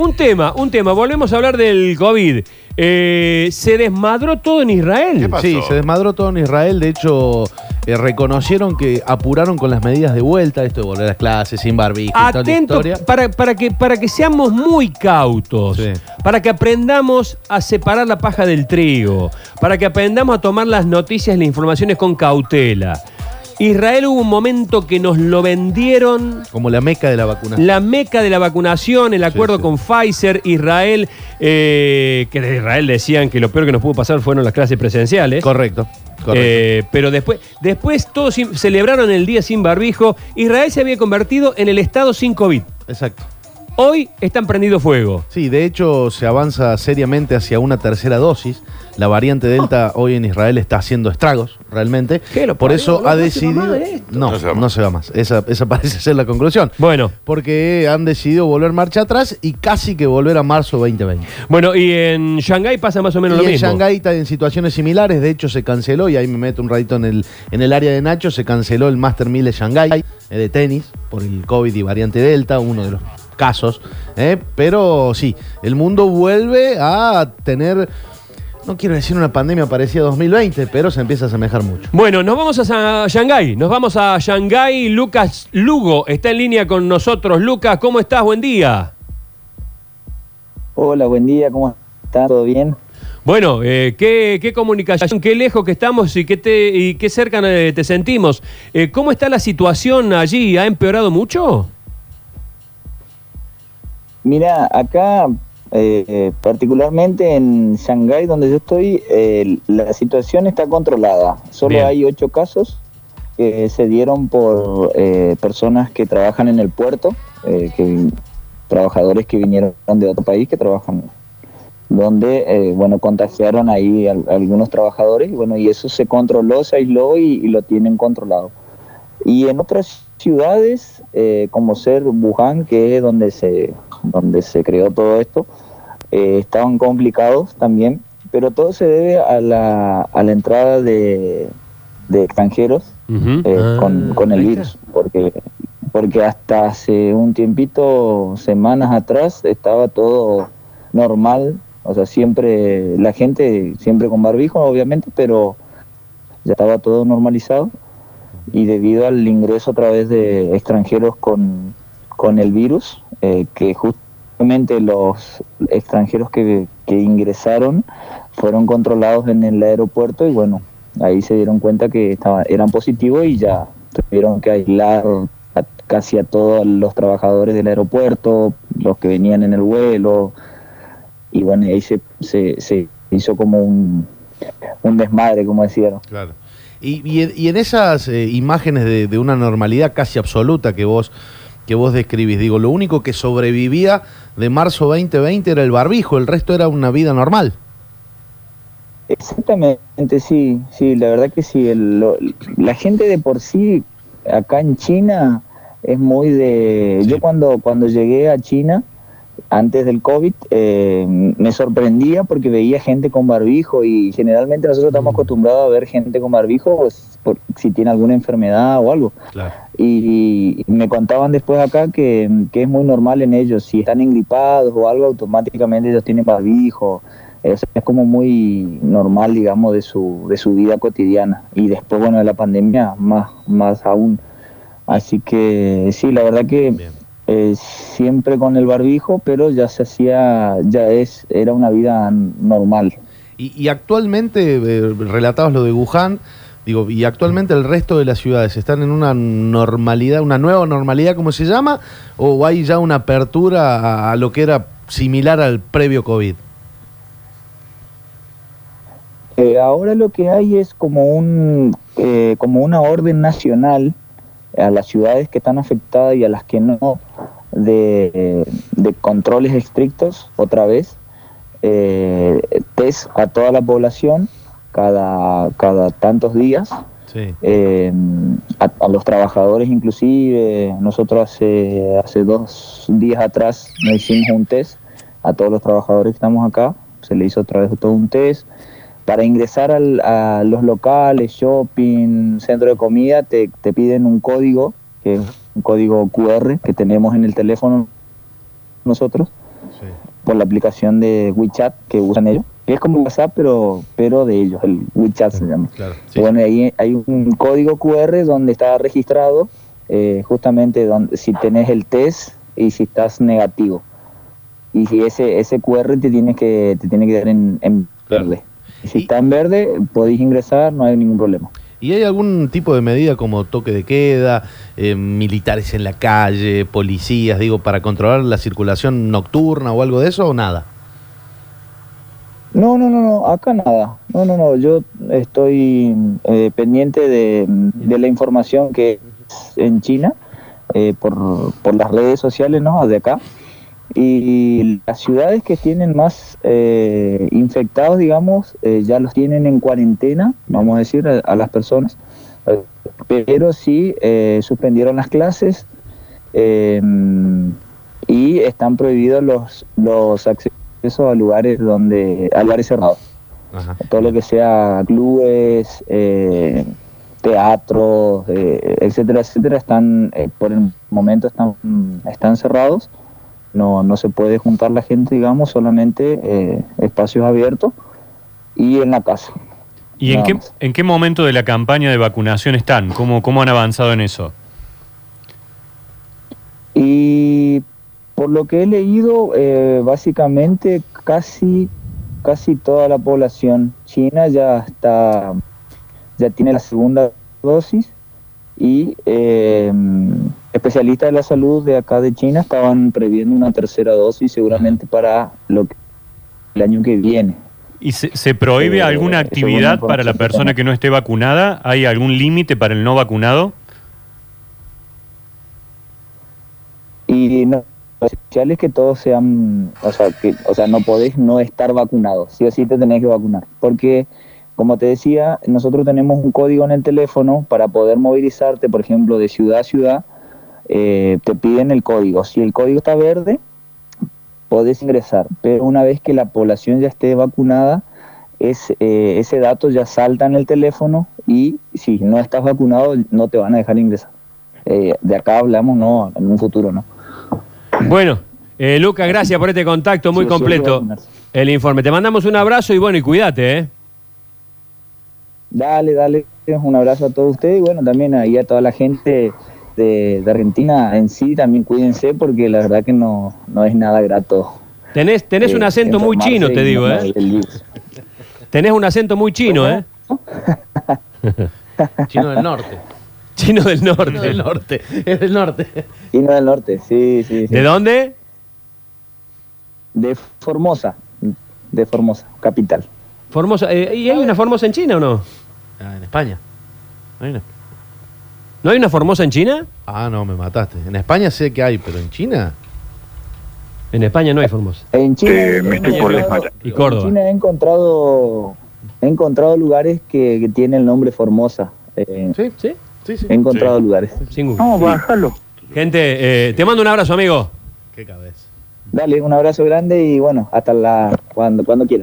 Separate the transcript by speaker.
Speaker 1: un tema, un tema. Volvemos a hablar del COVID. Eh, se desmadró todo en Israel.
Speaker 2: ¿Qué pasó?
Speaker 3: Sí, se desmadró todo en Israel. De hecho, eh, reconocieron que apuraron con las medidas de vuelta, esto de volver a las clases sin barbijo, y toda la
Speaker 1: Atento
Speaker 3: historia.
Speaker 1: para, para, que, para que seamos muy cautos,
Speaker 3: Sí.
Speaker 1: para que aprendamos a separar la paja del trigo, para que aprendamos a tomar las noticias y las informaciones con cautela. Israel hubo un momento que nos lo vendieron
Speaker 3: Como la meca de la vacunación.
Speaker 1: la meca de la vacunación, el acuerdo
Speaker 3: sí.
Speaker 1: con Pfizer, Israel, eh, que de Israel decían que lo peor que nos pudo pasar fueron las clases presenciales.
Speaker 3: Correcto. correcto.
Speaker 1: Eh, pero después, después todos celebraron el día sin barbijo. Israel se había convertido en el estado sin COVID.
Speaker 3: Exacto.
Speaker 1: Hoy están prendido fuego.
Speaker 3: Sí, de hecho se avanza seriamente hacia una tercera dosis. La variante Delta hoy en Israel está haciendo estragos, realmente.
Speaker 1: ¿Qué lo
Speaker 3: Por
Speaker 1: parió?
Speaker 3: eso
Speaker 1: No,
Speaker 3: ha
Speaker 1: se va
Speaker 3: decidido...
Speaker 1: más de esto.
Speaker 3: No,
Speaker 2: No se va
Speaker 3: no
Speaker 2: más.
Speaker 3: se va más. Esa, esa parece ser la conclusión.
Speaker 1: Bueno,
Speaker 3: Porque han decidido volver marcha atrás y casi que volver a marzo 2020.
Speaker 1: bueno, y en Shanghái pasa más o menos
Speaker 3: y
Speaker 1: lo
Speaker 3: en
Speaker 1: mismo.
Speaker 3: Shanghái está en situaciones similares, de hecho se canceló, y ahí me meto un ratito en el, en el área de Nacho, se canceló el Master 1000 de Shanghái eh, de tenis por el COVID y variante Delta, uno de los casos. eh, pero sí, el mundo vuelve a tener, no quiero decir una pandemia parecida a 2020, pero se empieza a asemejar mucho.
Speaker 1: Bueno, nos vamos a Shanghái. Nos vamos a Shanghái. Lucas Lugo está en línea con nosotros. Lucas, ¿cómo estás? Buen día.
Speaker 4: Hola, buen día, ¿cómo está? ¿Todo bien?
Speaker 1: Bueno, eh, ¿qué, qué comunicación, qué lejos que estamos y qué, te, y qué cerca eh, te sentimos. Eh, ¿Cómo está la situación allí? ¿Ha empeorado mucho?
Speaker 4: Mira, acá, eh, particularmente en Shanghái, donde yo estoy, eh, la situación está controlada. Solo
Speaker 1: Bien.
Speaker 4: hay ocho casos que se dieron por eh, personas que trabajan en el puerto, eh, que, trabajadores que vinieron de otro país que trabajan donde eh, bueno contagiaron ahí a, a algunos trabajadores y bueno y eso se controló se aisló y, y lo tienen controlado y en otras ciudades como ser Wuhan que es donde se donde se creó todo esto eh, estaban complicados también pero todo se debe a la, a la entrada de, de extranjeros eh,
Speaker 3: Ah,
Speaker 4: con, con el virus, porque, porque hasta hace un tiempito, semanas atrás, estaba todo normal, o sea, siempre, la gente siempre con barbijo, obviamente, pero ya estaba todo normalizado y debido al ingreso a través de extranjeros con, con el virus, eh, que justamente los extranjeros que, que ingresaron fueron controlados en el aeropuerto y bueno, ahí se dieron cuenta que estaban, eran positivos y ya tuvieron que aislar a- casi a todos los trabajadores del aeropuerto, los que venían en el vuelo, y bueno, ahí se, se, hizo como un, un desmadre, como decían.
Speaker 3: Claro. Y, y en- y en esas eh, imágenes de, de una normalidad casi absoluta que vos, que vos describís, digo, lo único que sobrevivía de marzo 2020 era el barbijo, el resto era una vida normal.
Speaker 4: Exactamente, sí, sí, la verdad que sí. el- lo- la gente de por sí acá en China es muy de... Yo cuando, cuando llegué a China, antes del COVID, eh, me sorprendía porque veía gente con barbijo y generalmente nosotros estamos acostumbrados a ver gente con barbijo pues, por, si tiene alguna enfermedad o algo.
Speaker 3: Claro.
Speaker 4: Y, me contaban después acá que, que es muy normal en ellos, si están engripados o algo, automáticamente ellos tienen barbijo. Es, es como muy normal, digamos, de su, de su vida cotidiana. Y después, bueno, de la pandemia, más, más aún. Así que sí, la verdad que eh, siempre con el barbijo, pero ya se hacía, ya es, era una vida normal.
Speaker 3: Y, y actualmente, eh, relatabas lo de Wuhan, digo, y actualmente el resto de las ciudades están en una normalidad, una nueva normalidad, como se llama, o hay ya una apertura a, lo que era similar al previo COVID.
Speaker 4: Eh, ahora lo que hay es como un eh, como una orden nacional a las ciudades que están afectadas y a las que no de, de controles estrictos otra vez eh, test a toda la población cada cada tantos días
Speaker 3: Sí.
Speaker 4: eh, a, a los trabajadores inclusive nosotros hace hace dos días atrás nos hicimos un test a todos los trabajadores que estamos acá se le hizo otra vez todo un test para ingresar al- a los locales shopping centro de comida te, te piden un código que es un código QR que tenemos en el teléfono nosotros
Speaker 3: Sí.
Speaker 4: por la aplicación de WeChat que usan ellos, es como WhatsApp, pero, pero de ellos, el WeChat se llama.
Speaker 3: Claro. Sí.
Speaker 4: Bueno, ahí hay un código QR donde está registrado eh, justamente donde, si tenés el test y si estás negativo. Y si ese, ese QR te tiene que, te tiene que dar en, en
Speaker 3: Claro.
Speaker 4: verde. Y si
Speaker 3: Y-
Speaker 4: está en verde, podéis ingresar, no hay ningún problema.
Speaker 3: ¿Y hay algún tipo de medida como toque de queda, eh, militares en la calle, policías, digo, para controlar la circulación nocturna o algo de eso o nada?
Speaker 4: No, no, no, no, acá nada. No, no, no, yo estoy eh, pendiente de, la información que es en China eh, por, las redes sociales, ¿no? De acá. Y las ciudades que tienen más eh, infectados, digamos, eh, ya los tienen en cuarentena, vamos a decir, a, las personas. Pero sí suspendieron las clases y están prohibidos los, los accesos a lugares donde a lugares cerrados
Speaker 3: Ajá.
Speaker 4: todo lo que sea clubes eh, teatros eh, etcétera etcétera están eh, por el momento están están cerrados no no se puede juntar la gente digamos solamente espacios abiertos y en la casa
Speaker 2: ¿Y en qué, en qué momento de la campaña de vacunación están? ¿Cómo, cómo han avanzado en eso?
Speaker 4: Y por lo que he leído, eh, básicamente casi, casi toda la población china ya está, ya tiene la segunda dosis y eh, especialistas de la salud de acá de China estaban previendo una tercera dosis seguramente para lo que- el año que viene.
Speaker 2: ¿Y se, se prohíbe
Speaker 4: Eh,
Speaker 2: alguna actividad para la persona que no esté vacunada? ¿Hay algún límite para el no vacunado?
Speaker 4: Y no, es que todos sean, o sea, que, o sea, no podés no estar vacunado, sí o sí te tenés que vacunar. Porque, como te decía, nosotros tenemos un código en el teléfono para poder movilizarte, por ejemplo, de ciudad a ciudad, eh, te piden el código. Si el código está verde, podés ingresar, pero una vez que la población ya esté vacunada, es, eh, ese dato ya salta en el teléfono y si no estás vacunado no te van a dejar ingresar. Eh, de acá hablamos, no, en un futuro, ¿no?
Speaker 1: Bueno, eh, Lucas, gracias por este contacto muy
Speaker 4: Sí,
Speaker 1: completo. El informe. Te mandamos un abrazo y bueno, y cuídate, ¿eh?
Speaker 4: Dale, dale, un abrazo a todos ustedes y bueno, también ahí a toda la gente de, de Argentina en sí, también cuídense porque la verdad que no, no es nada grato.
Speaker 1: Tenés, tenés un
Speaker 4: eh,
Speaker 1: acento muy chino, te digo,
Speaker 4: no-
Speaker 1: ¿eh? Tenés un acento muy chino, ¿eh?
Speaker 3: Chino del norte.
Speaker 1: Chino del
Speaker 3: Chino del
Speaker 1: norte.
Speaker 3: norte. Es del norte.
Speaker 4: Chino del norte, sí, sí, sí.
Speaker 1: ¿De dónde?
Speaker 4: De Formosa, de Formosa, capital.
Speaker 1: Formosa. eh, ¿Y hay una Formosa en China o no?
Speaker 3: Ah, en España. Hay una-
Speaker 1: ¿No hay una Formosa en China?
Speaker 3: Ah, no, me mataste. En España sé que hay, pero en China.
Speaker 1: En España no hay Formosa.
Speaker 4: En China,
Speaker 5: Eh,
Speaker 4: he
Speaker 5: me estoy por
Speaker 4: encontrado-
Speaker 5: desmayar.
Speaker 1: Y Córdoba.
Speaker 4: En China he encontrado, he encontrado lugares que, que tienen el nombre Formosa. Eh,
Speaker 3: Sí,
Speaker 1: ¿Sí?
Speaker 3: Sí, sí.
Speaker 4: He encontrado lugares.
Speaker 1: Sin.
Speaker 5: Vamos, bájalo.
Speaker 1: Gente, eh, te mando un abrazo, amigo.
Speaker 3: Qué cabeza.
Speaker 4: Dale, un abrazo grande y bueno, hasta la cuando, cuando quieras.